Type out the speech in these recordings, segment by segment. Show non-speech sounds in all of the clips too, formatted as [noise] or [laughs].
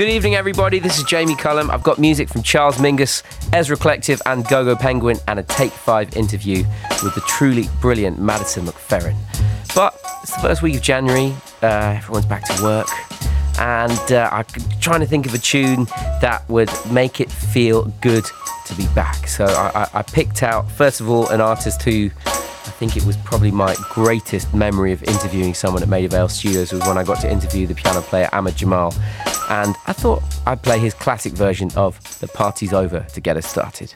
Good evening, everybody. This is Jamie Cullum. I've got music from Charles Mingus, Ezra Collective, and Gogo Penguin, and a Take 5 interview with the truly brilliant Madison McFerrin. But it's the first week of January, uh, everyone's back to work, and uh, I'm trying to think of a tune that would make it feel good to be back. So I, I, I picked out, first of all, an artist who think it was probably my greatest memory of interviewing someone at Maida Vale Studios was when I got to interview the piano player Ahmad Jamal. And I thought I'd play his classic version of The Party's Over to get us started.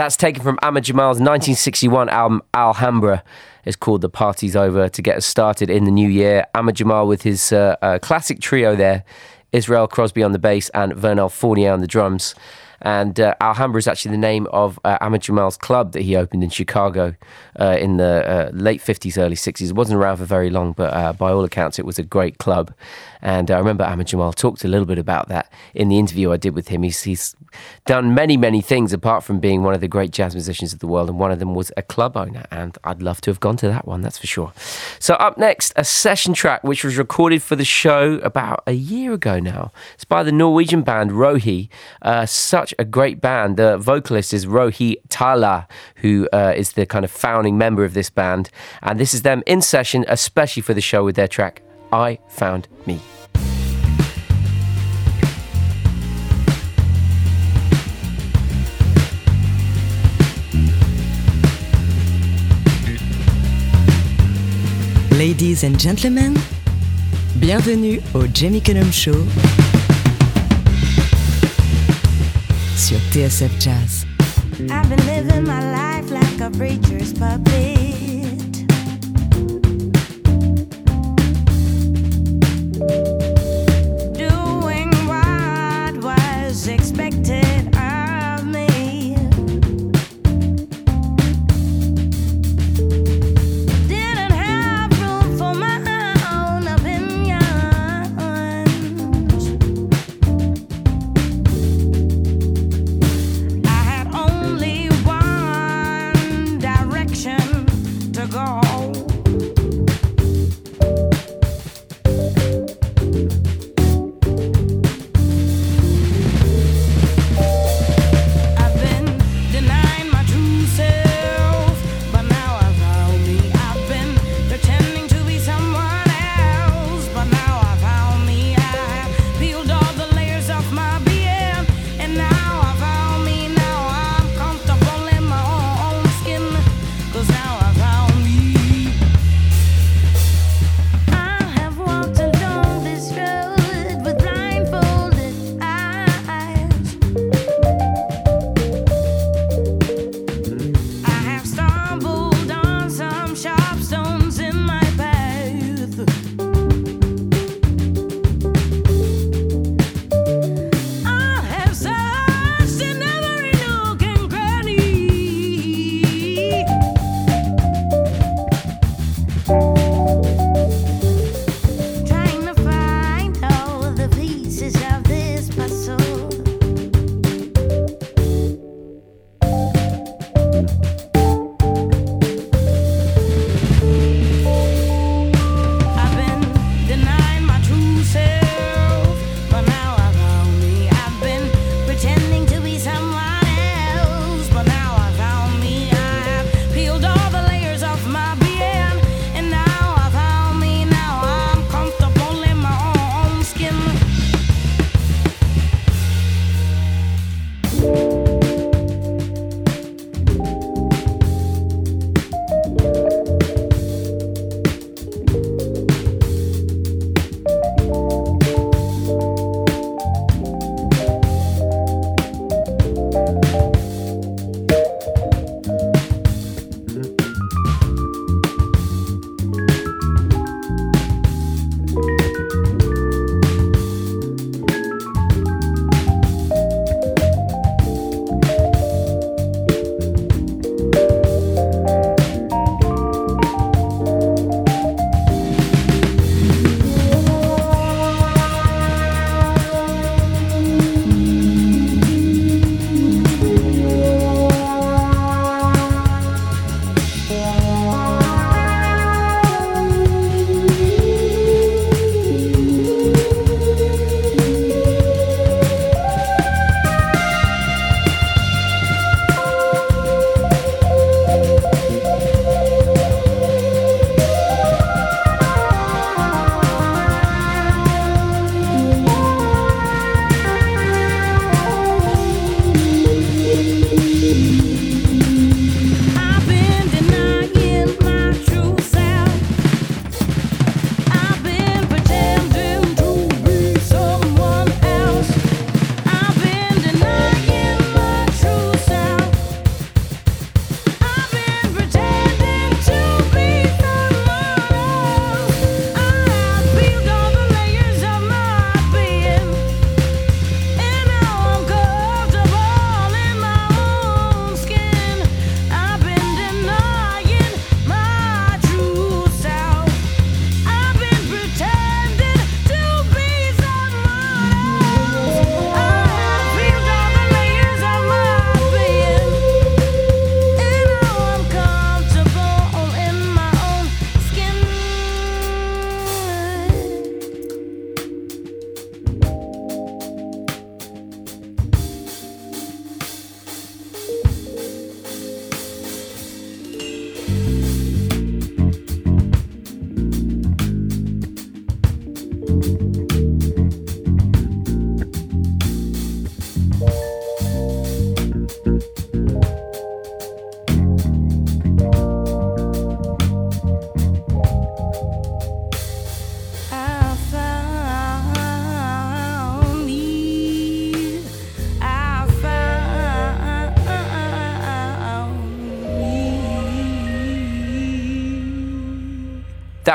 That's taken from Ahmad Jamal's 1961 album Alhambra. It's called The Party's Over to get us started in the new year. Ahmad Jamal with his uh, uh, classic trio there Israel Crosby on the bass and Vernel Fournier on the drums. And uh, Alhambra is actually the name of uh, Jamal's club that he opened in Chicago uh, in the uh, late 50s, early 60s. It wasn't around for very long, but uh, by all accounts, it was a great club. And I remember Ahmad Jamal talked a little bit about that in the interview I did with him. He's, he's done many, many things apart from being one of the great jazz musicians of the world, and one of them was a club owner. And I'd love to have gone to that one, that's for sure. So, up next, a session track which was recorded for the show about a year ago now. It's by the Norwegian band Rohey. Uh, such a great band. The vocalist is Rohey Taalah, who uh, is the kind of founding member of this band. And this is them in session, especially for the show with their track I Found Me. Ladies and gentlemen, bienvenue au Jamie Cullum Show sur TSF Jazz. I've been living my life like a preacher's puppet.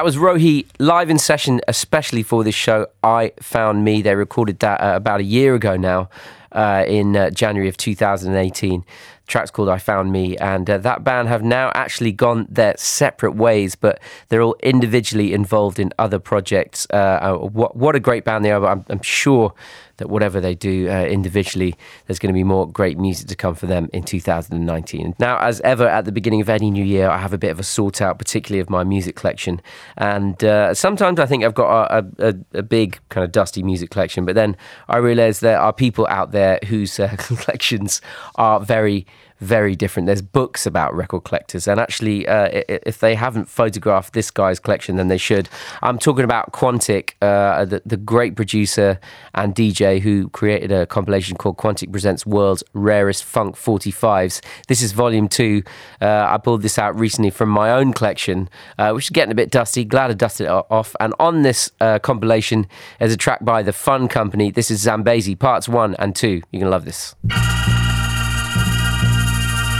Was Rohey live in session, especially for this show. I Found Me. They recorded that uh, about a year ago now, uh, in uh, January of 2018 track's called I Found Me, and uh, that band have now actually gone their separate ways, but they're all individually involved in other projects. Uh, uh what, what a great band they are, I'm, I'm sure that whatever they do uh, individually, there's going to be more great music to come for them in 2019. Now, as ever, at the beginning of any new year, I have a bit of a sort out, particularly of my music collection. And uh, sometimes I think I've got a, a, a, big kind of dusty music collection, but then I realize there are people out there whose uh, [laughs] collections are very very different. There's books about record collectors, and actually, uh, if they haven't photographed this guy's collection, then they should. I'm talking about Quantic, uh, the, the, great producer and DJ who created a compilation called Quantic Presents World's Rarest Funk 45s. This is volume two. Uh, I pulled this out recently from my own collection, uh, which is getting a bit dusty. Glad I dusted it off. And on this uh, compilation, there's a track by The Fun Company. This is Zambezi, parts one and two. You're going to love this.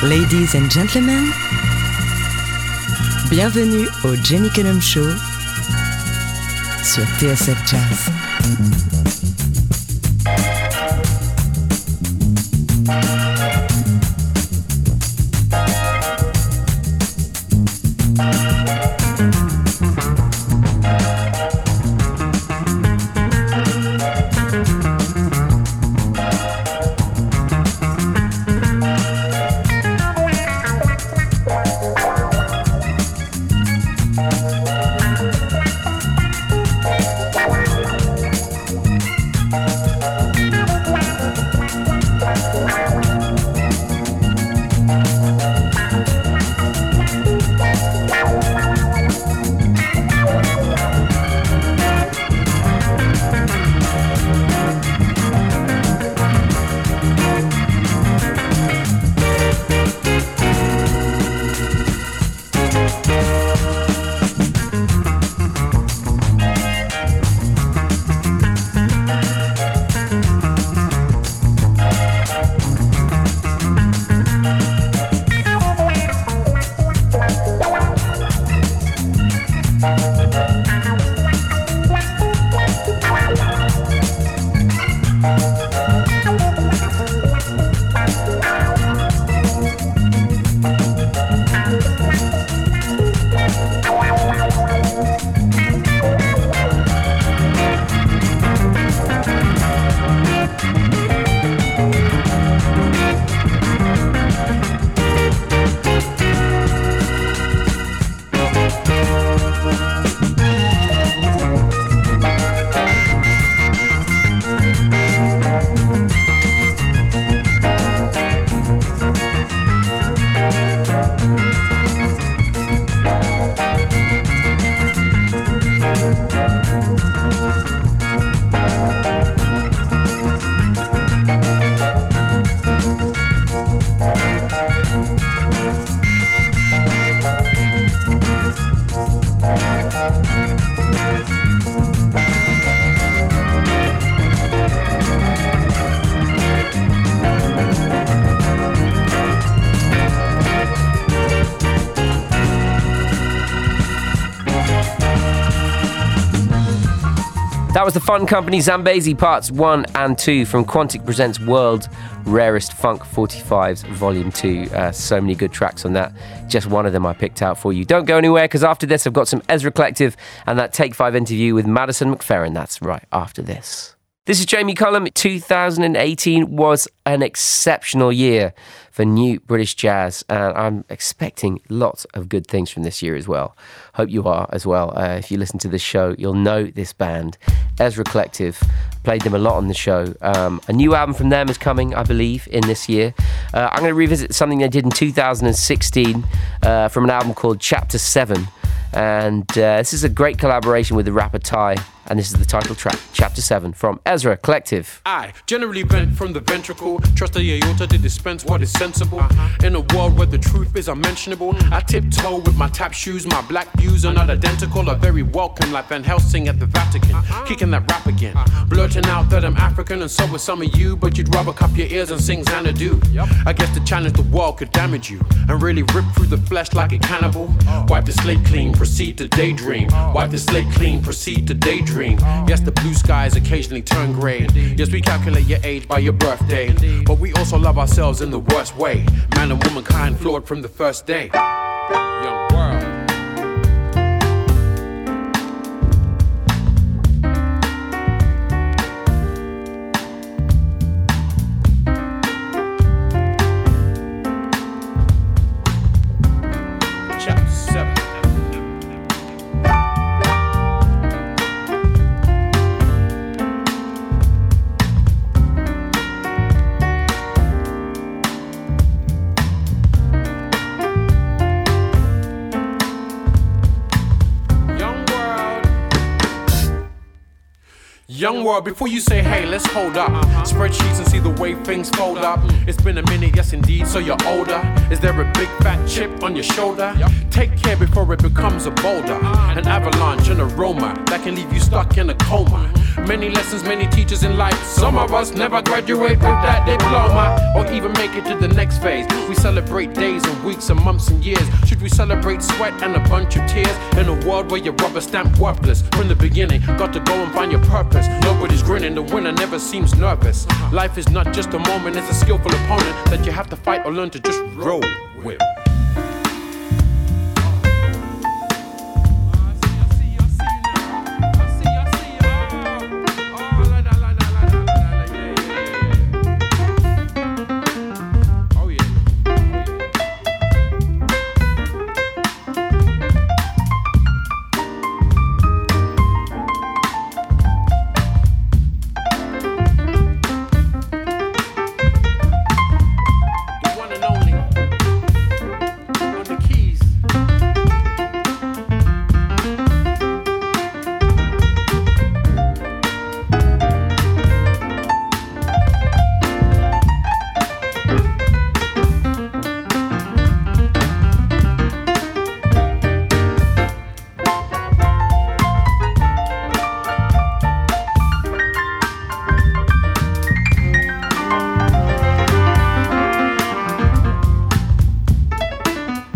Ladies and gentlemen, bienvenue au Jamie Cullum Show sur TSF Jazz. The Fun Company Zambezi Parts 1 and 2 from Quantic Presents World's Rarest Funk 45s Volume 2. Uh, so many good tracks on that. Just one of them I picked out for you. Don't go anywhere because after this I've got some Ezra Collective and that Take 5 interview with Madison McFerrin. That's right, after this. This is Jamie Cullum. 2018 was an exceptional year for new British jazz, and I'm expecting lots of good things from this year as well. Hope you are as well. Uh, if you listen to this show, you'll know this band, Ezra Collective. Played them a lot on the show. Um, a new album from them is coming, I believe, in this year. Uh, I'm going to revisit something they did in 2016 uh, from an album called Chapter 7. And uh, this is a great collaboration with the rapper Ty and this is the title track, Chapter 7 from Ezra Collective. I generally bent from the ventricle, trust the aorta to dispense what is sensible. Uh-huh. In a world where the truth is unmentionable, I tiptoe with my tap shoes, my black views are not identical, are very welcome, like Van Helsing at the Vatican. Uh-huh. Kicking that rap again, uh-huh. blurting out that I'm African and so are some of you, but you'd rather cup your ears and sing Xanadu. Yep. I guess the challenge the world could damage you and really rip through the flesh like a cannibal. Oh. Wipe the slate clean, proceed to daydream. Oh. Wipe the slate clean, proceed to daydream dream. Yes, the blue skies occasionally turn gray. Yes, we calculate your age by your birthday. But we also love ourselves in the worst way. Man and womankind flawed from the first day. Young world, before you say hey, let's hold up. Uh-huh. Spreadsheets and see the way things fold up. Mm. It's been a minute, yes indeed, so you're older. Is there a big fat chip on your shoulder? Take care before it becomes a boulder. Uh-huh. An avalanche, an aroma that can leave you stuck in a coma. Mm-hmm. Many lessons, many teachers in life. Some of us never graduate with that diploma or even make it to the next phase. We celebrate days and weeks and months and years. Should we celebrate sweat and a bunch of tears in a world where you're rubber stamped worthless from the beginning? Got to go and find your purpose. Nobody's grinning, the winner never seems nervous. Life is not just a moment, it's a skillful opponent that you have to fight or learn to just roll with.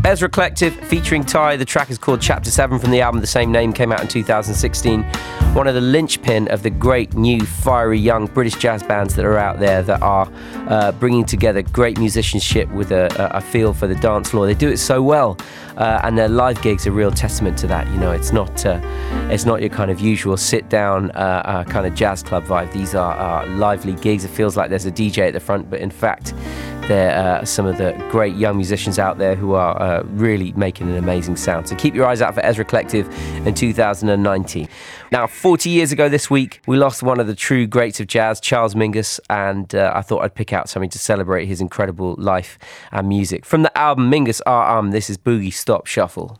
Ezra Collective featuring Ty. The track is called Chapter 7 from the album the same name, came out in 2016. One of the linchpin of the great new fiery young British jazz bands that are out there that are uh, bringing together great musicianship with a, a, feel for the dance floor. They do it so well, uh, and their live gigs are a real testament to that. You know, it's not uh, it's not your kind of usual sit down uh, uh, kind of jazz club vibe. These are lively gigs. It feels like there's a DJ at the front, but in fact, they're uh, some of the great young musicians out there who are uh, really making an amazing sound. So keep your eyes out for Ezra Collective in 2019. Now, 40 years ago this week, we lost one of the true greats of jazz, Charles Mingus, and uh, I thought I'd pick out something to celebrate his incredible life and music. From the album Mingus R.Um., this is Boogie Stop Shuffle.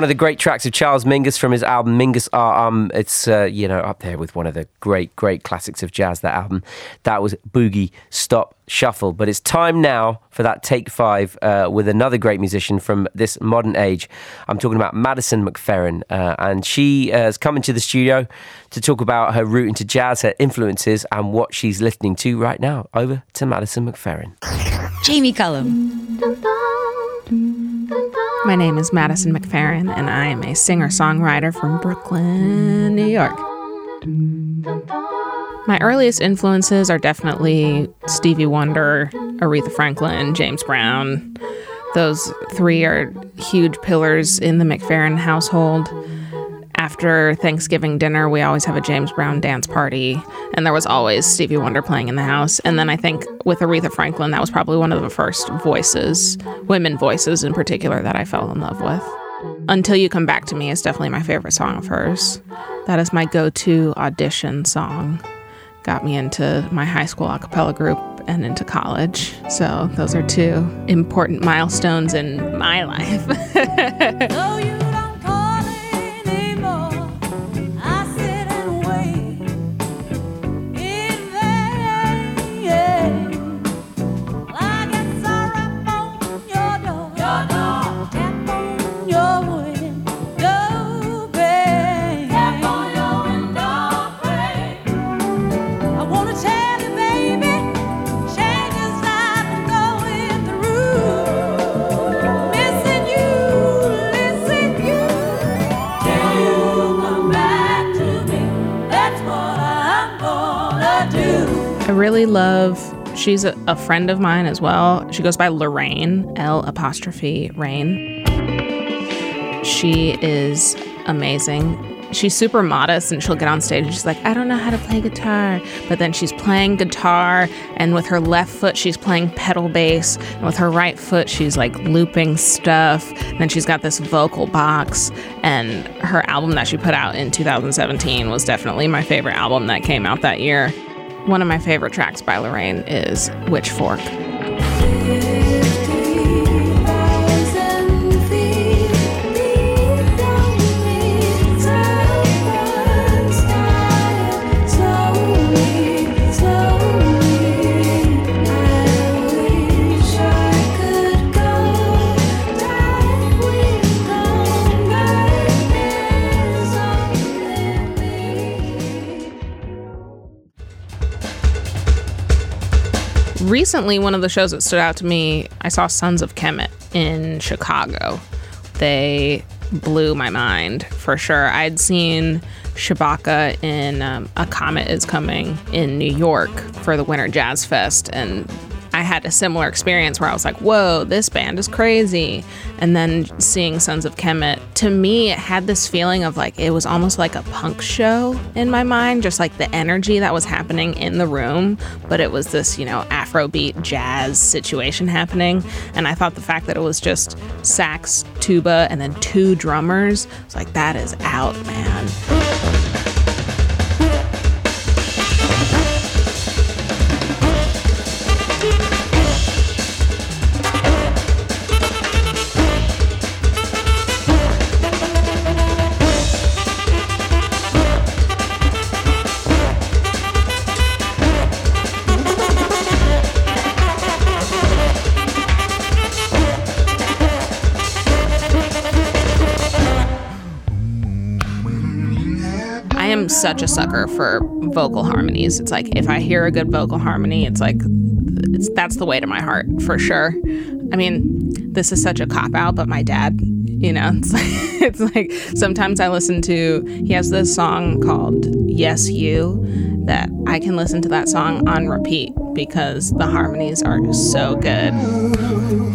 One of the great tracks of Charles Mingus from his album Mingus are um. It's uh, you know up there with one of the great great classics of jazz that album. That was Boogie Stop Shuffle. But it's time now for that take 5 uh, with another great musician from this modern age. I'm talking about Madison McFerrin uh, and she uh, has come into the studio to talk about her route into jazz her influences and what she's listening to right now. Over to Madison McFerrin. Jamie Cullum my name is Madison McFerrin, and I am a singer songwriter from Brooklyn, New York. My earliest influences are definitely Stevie Wonder, Aretha Franklin, James Brown. Those three are huge pillars in the McFerrin household after Thanksgiving dinner, we always have a James Brown dance party, and there was always Stevie Wonder playing in the house. And then I think with Aretha Franklin, that was probably one of the first voices, women voices in particular, that I fell in love with. Until You Come Back to Me is definitely my favorite song of hers. That is my go to audition song. Got me into my high school a cappella group and into college. So those are two important milestones in my life. [laughs] Oh, really love she's a, a, friend of mine as well. She goes by Lorraine, L apostrophe Rain. She is amazing. She's super modest and she'll get on stage and she's like, I don't know how to play guitar. But then she's playing guitar and with her left foot, she's playing pedal bass. And with her right foot, she's like looping stuff. And then she's got this vocal box. And her album that she put out in 2017 was definitely my favorite album that came out that year. One of my favorite tracks by L'Rain is "Witch Witchfork. Recently, one of the shows that stood out to me, I saw Sons of Kemet in Chicago. They blew my mind for sure. I'd seen Shabaka in um, A Comet is Coming in New York for the Winter Jazz Fest, and I had a similar experience where I was like, whoa, this band is crazy. And then seeing Sons of Kemet, to me, it had this feeling of like it was almost like a punk show in my mind, just like the energy that was happening in the room. But it was this, you know, Afrobeat jazz situation happening. And I thought the fact that it was just sax, tuba, and then two drummers, was like, that is out, man. Such a sucker for vocal harmonies. It's like if I hear a good vocal harmony, it's like it's, that's the way to my heart for sure. I mean, this is such a cop out, but my dad, you know, it's like, it's like sometimes I listen to he has this song called Yes You that I can listen to that song on repeat because the harmonies are so good.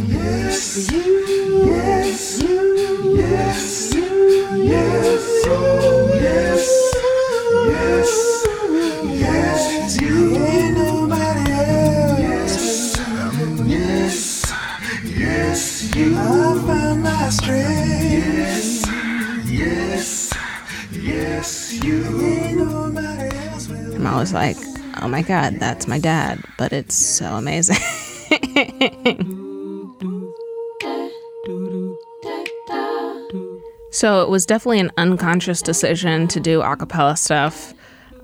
Yes, you, yes, you, yes, you, I'm always like, oh my god, that's my dad, but it's so amazing. [laughs] So it was definitely an unconscious decision to do a cappella stuff.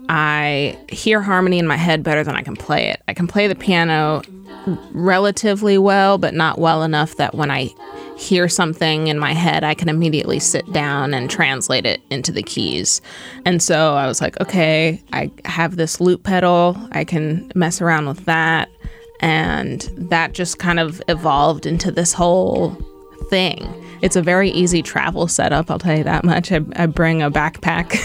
I hear harmony in my head better than I can play it. I can play the piano relatively well, but not well enough that when I hear something in my head, I can immediately sit down and translate it into the keys. And so I was like, okay, I have this loop pedal, I can mess around with that. And that just kind of evolved into this whole thing. It's a very easy travel setup, I'll tell you that much. I, I bring a backpack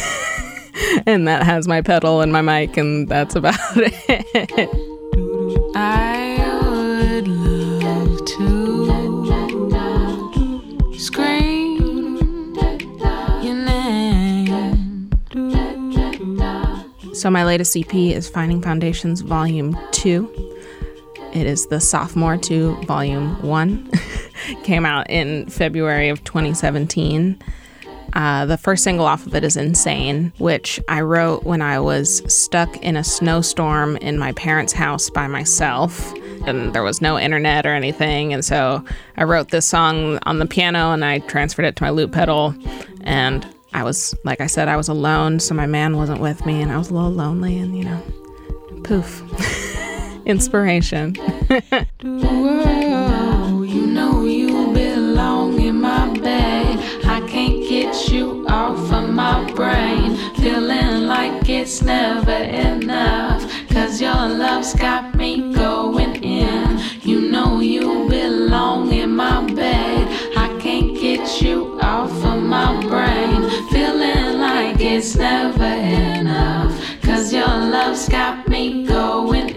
[laughs] and that has my pedal and my mic, and that's about [laughs] it. So, my latest EP is Finding Foundations Volume 2. It is the sophomore to Volume 1. [laughs] came out in February of 2017. Uh, the first single off of it is Insane, which I wrote when I was stuck in a snowstorm in my parents' house by myself. And there was no internet or anything. And so I wrote this song on the piano and I transferred it to my loop pedal. And I was, like I said, I was alone. So my man wasn't with me and I was a little lonely. And, you know, poof. [laughs] Inspiration. [laughs] You know you belong in my bed. I can't get you off of my brain. Feeling like it's never enough. Cause your love's got me going in. You know you it's never enough. Cause your love's got me going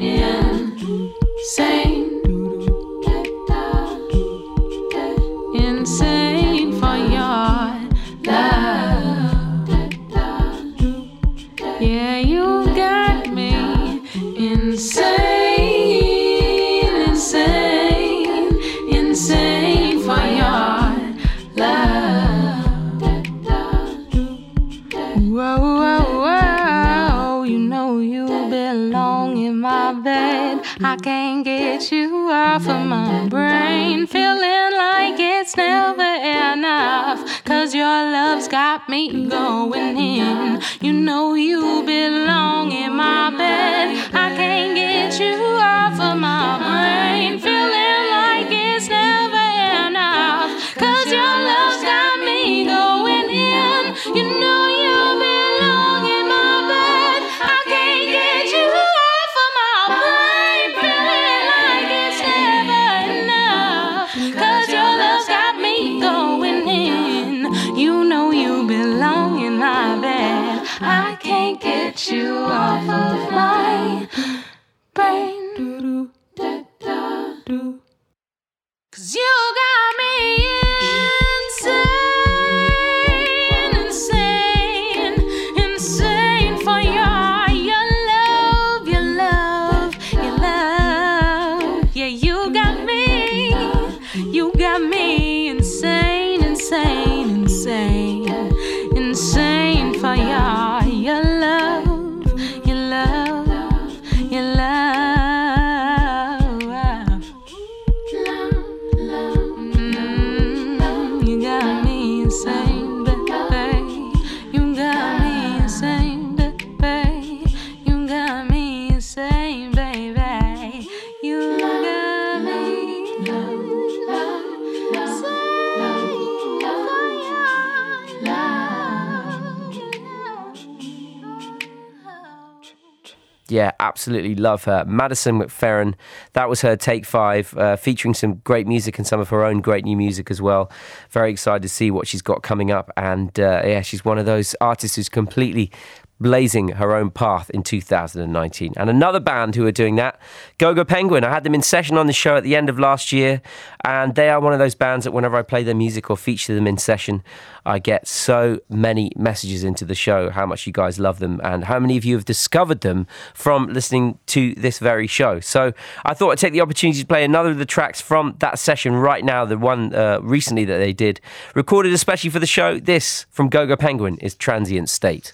off of my brain. Feeling like it's never enough. Cause your love's got me going in. You know you belong in my bed. I can't get you off of my brain. Feeling absolutely love her. Madison McFerrin, that was her Take Five, uh, featuring some great music and some of her own great new music as well. Very excited to see what she's got coming up. And uh, yeah, she's one of those artists who's completely blazing her own path in 2019. And another band who are doing that, Gogo Penguin. I had them in session on the show at the end of last year, and they are one of those bands that whenever I play their music or feature them in session, I get so many messages into the show how much you guys love them and how many of you have discovered them from listening to this very show. So I thought I'd take the opportunity to play another of the tracks from that session right now, the one uh, recently that they did, recorded especially for the show. This from Gogo Penguin is Transient State.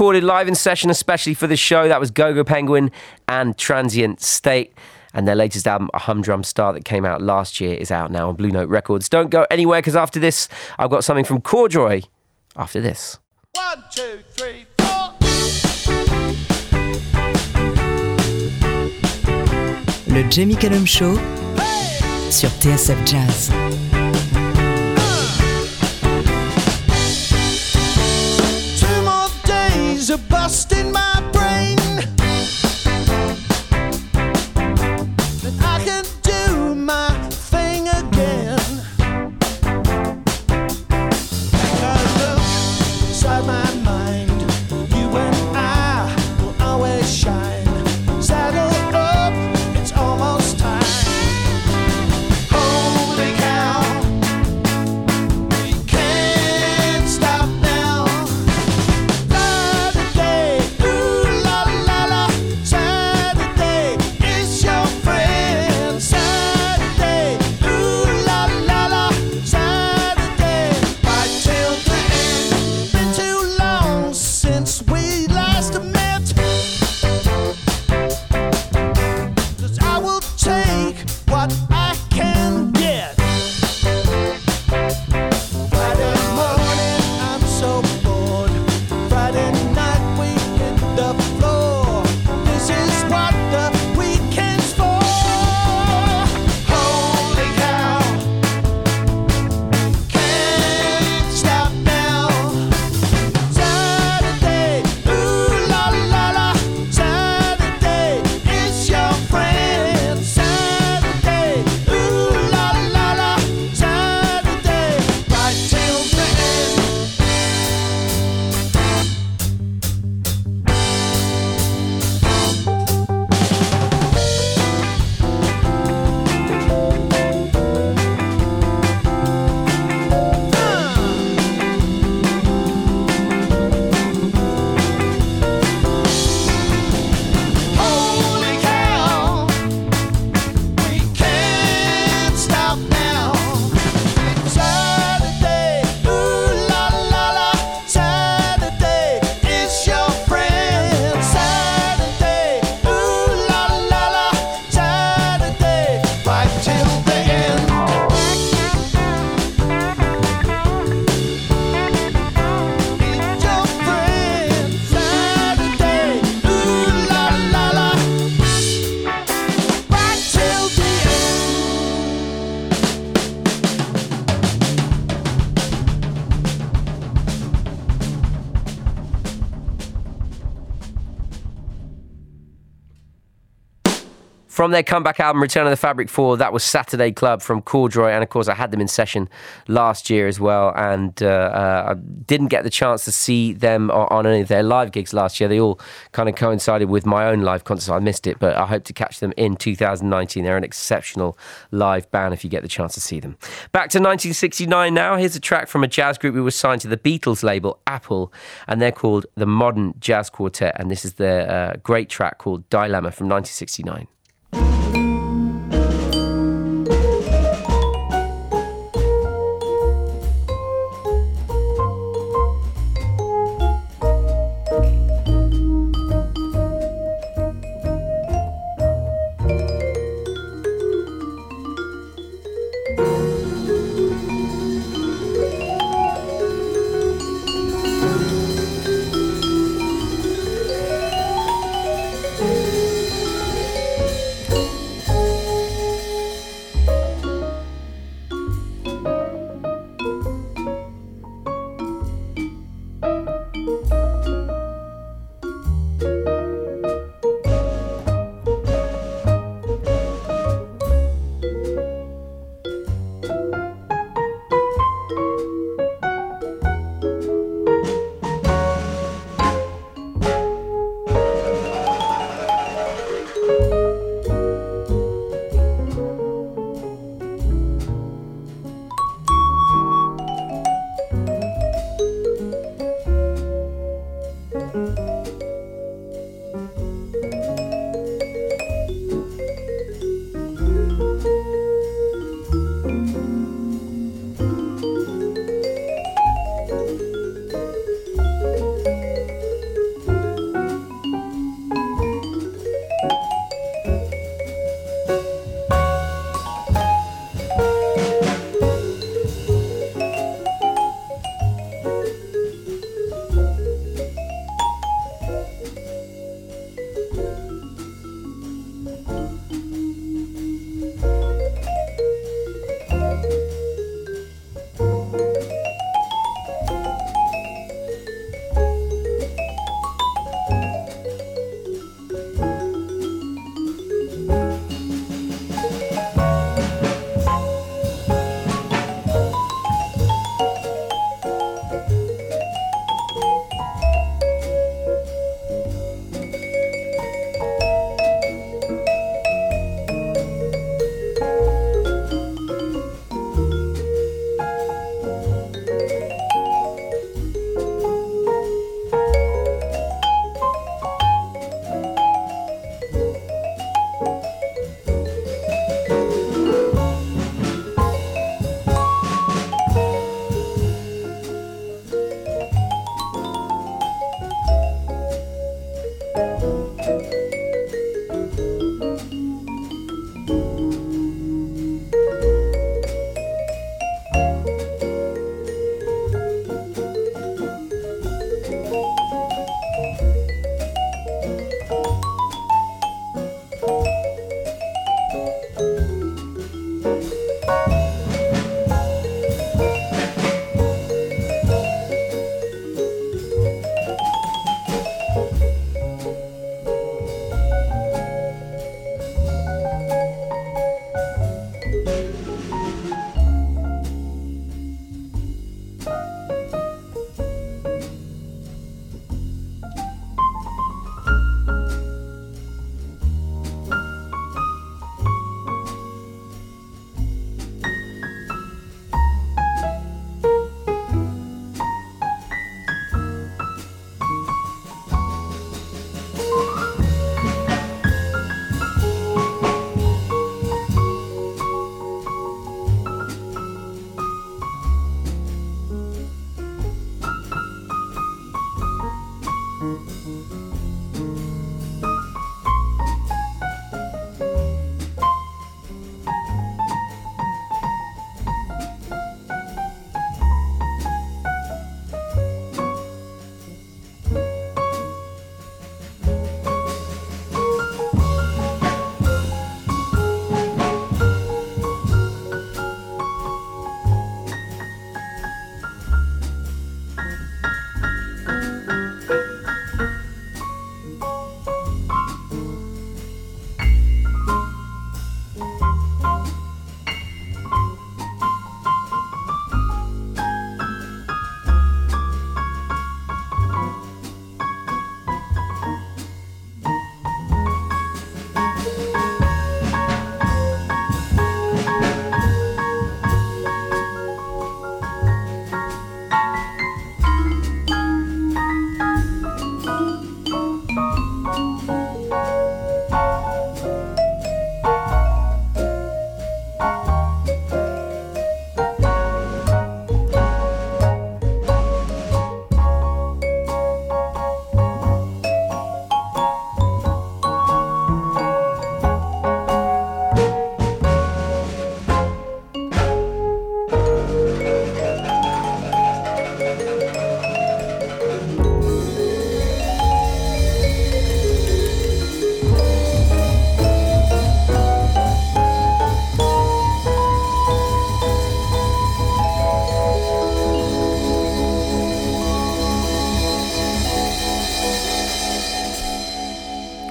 Recorded live in session, especially for the show. That was Gogo Penguin and Transient State. And their latest album, A Humdrum Star, that came out last year, is out now on Blue Note Records. Don't go anywhere because after this, I've got something from Corduroy. After this. One, two, three, four. Le Jamie Cullum Show sur TSF Jazz. Of busting my brain. From their comeback album, Return of the Fabric 4, that was Saturday Club from Corduroy. And of course, I had them in session last year as well. And uh, uh, I didn't get the chance to see them on, any of their live gigs last year. They all kind of coincided with my own live concert. So I missed it, but I hope to catch them in 2019. They're an exceptional live band if you get the chance to see them. Back to 1969 now. Here's a track from a jazz group who was signed to the Beatles label, Apple. And they're called the Modern Jazz Quartet. And this is their uh, great track called Dilemma from 1969.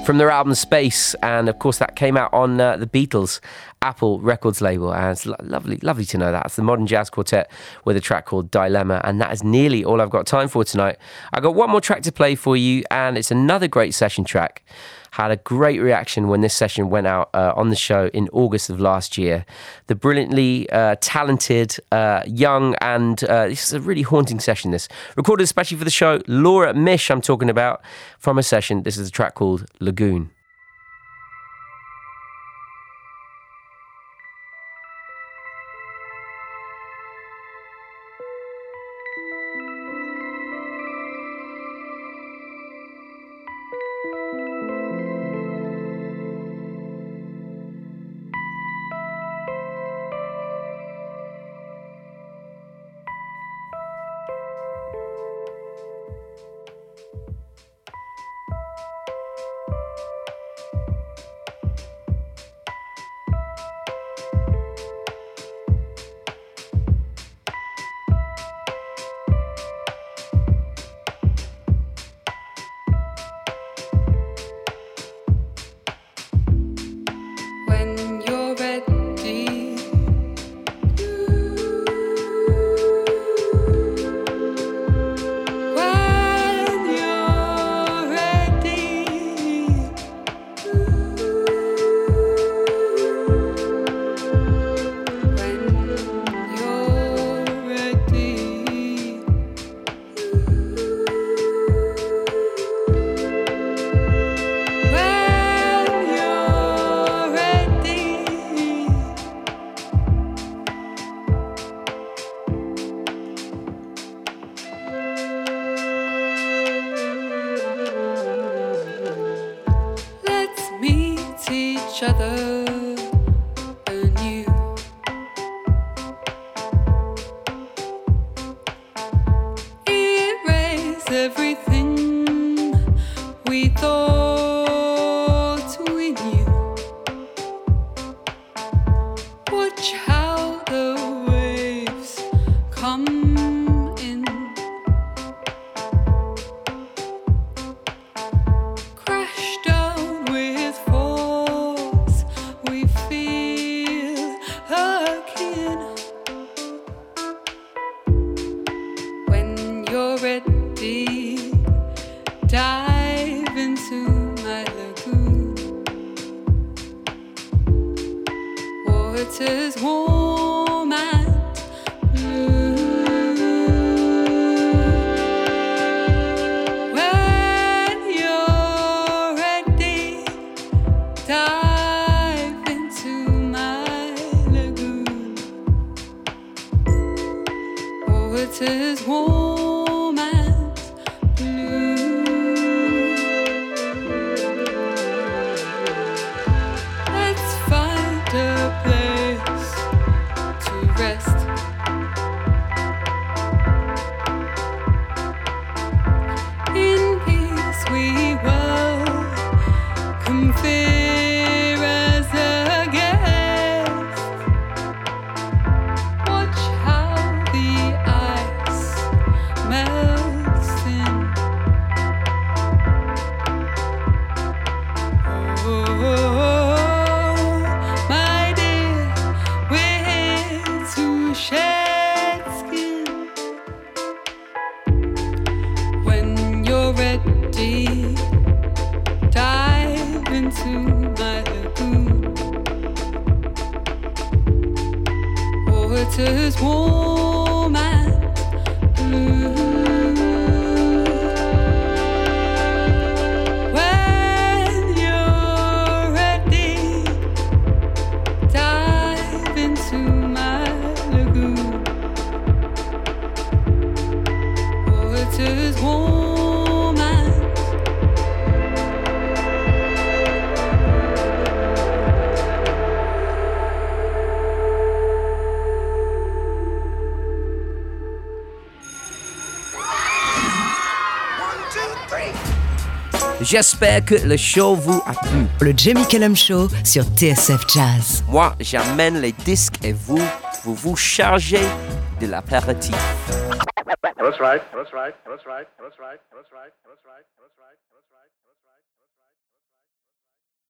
From their album Space, and of course that came out on uh, the Beatles Apple Records label, and it's lo- lovely, lovely to know that. It's the Modern Jazz Quartet with a track called Dilemma, and that is nearly all I've got time for tonight. I got one more track to play for you, and it's another great session track had a great reaction when this session went out uh, on the show in August of last year. The brilliantly uh, talented, uh, young, and uh, this is a really haunting session. This recorded especially for the show. Laura Misch, I'm talking about from a session. This is a track called Lagoon. J'espère que le show vous a plu. Le Jamie Cullum Show sur TSF Jazz. Moi, j'amène les disques et vous, vous vous chargez de l'apéritif. That's right. That's right. That's right. That's right. That's right. That's right. That's right. That's right.